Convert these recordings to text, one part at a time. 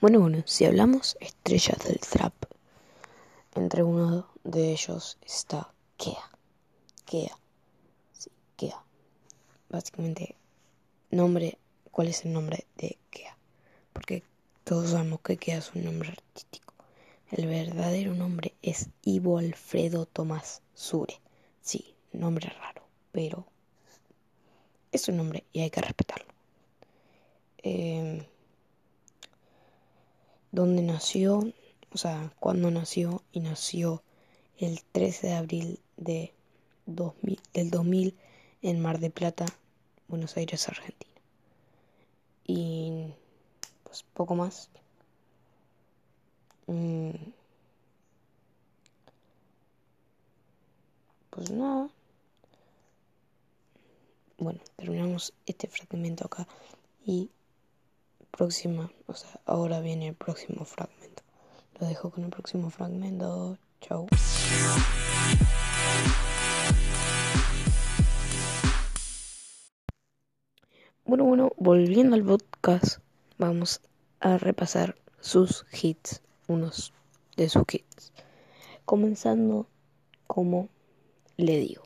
Bueno, bueno, si hablamos estrellas del trap, entre uno de ellos está Kea. Kea. Sí, Kea. Básicamente, nombre, ¿cuál es el nombre de Kea? Porque todos sabemos que Kea es un nombre artístico. El verdadero nombre es Ivo Alfredo Tomás Sure. Sí, nombre raro, pero es un nombre y hay que respetarlo. Eh, ¿Dónde nació? O sea, cuándo nació y nació el 13 de abril de 2000, del 2000 en Mar de Plata, Buenos Aires, Argentina. Y pues poco más. Mm. Pues nada. Bueno, terminamos este fragmento acá y próxima, o sea, ahora viene el próximo fragmento. Lo dejo con el próximo fragmento. Chau. Bueno, bueno, volviendo al podcast, vamos a repasar sus hits, unos de sus hits. Comenzando como le digo.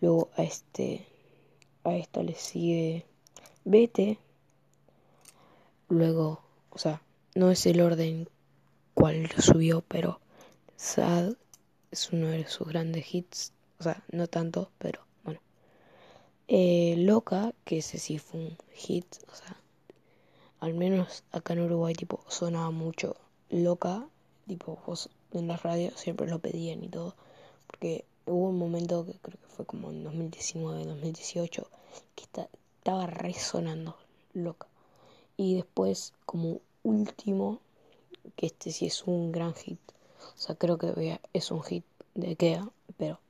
Luego a este a esto le sigue Vete. Luego, o sea, no es el orden cual lo subió, pero Sad es uno de sus grandes hits. O sea, no tanto, pero bueno. Eh, Loca, que ese sí fue un hit, o sea, al menos acá en Uruguay, tipo, sonaba mucho Loca, tipo, vos en la radio siempre lo pedían y todo, porque hubo un momento que creo que fue como en 2019, 2018, que estaba resonando Loca. Y después, como último, que este sí es un gran hit, o sea, creo que es un hit de Kea, pero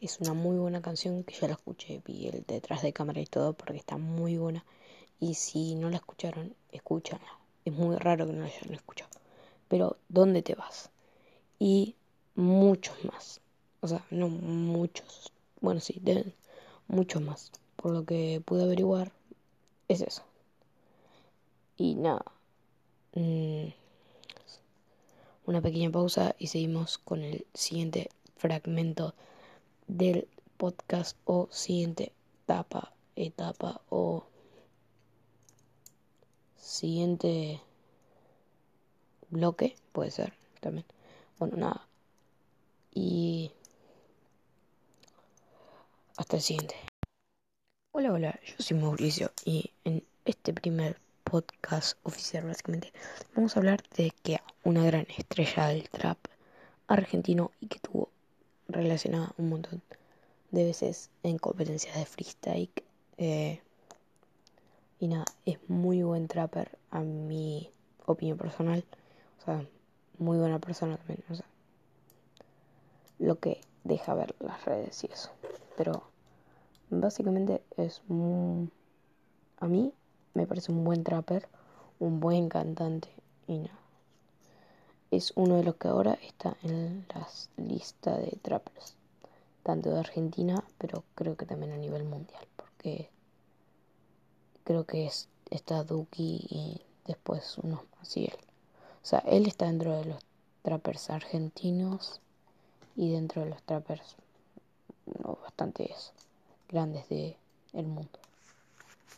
es una muy buena canción que ya la escuché, vi el detrás de cámara y todo porque está muy buena. Y si no la escucharon, escúchala. Es muy raro que no la hayan escuchado. Pero, ¿dónde te vas? Y muchos más. O sea, no muchos. Bueno, sí, deben, muchos más. Por lo que pude averiguar, es eso. Y nada. Mm, una pequeña pausa y seguimos con el siguiente fragmento del podcast o siguiente etapa, etapa o siguiente bloque, puede ser también. Bueno, nada. Y hasta el siguiente. Hola, hola, yo soy Mauricio y en este primer podcast oficial básicamente vamos a hablar de que una gran estrella del trap argentino y que tuvo relacionada un montón de veces en competencias de freestyle. Eh, y nada, es muy buen trapper a mi opinión personal. O sea, muy buena persona también. O sea, lo que deja ver las redes y eso. Pero básicamente es a mí me parece un buen trapper, un buen cantante y nada es uno de los que ahora está en las listas de trappers, tanto de Argentina, pero creo que también a nivel mundial, porque creo que es, está Duki y después uno más y él. O sea, él está dentro de los trappers argentinos y dentro de los trappers no, bastante grandes de el mundo.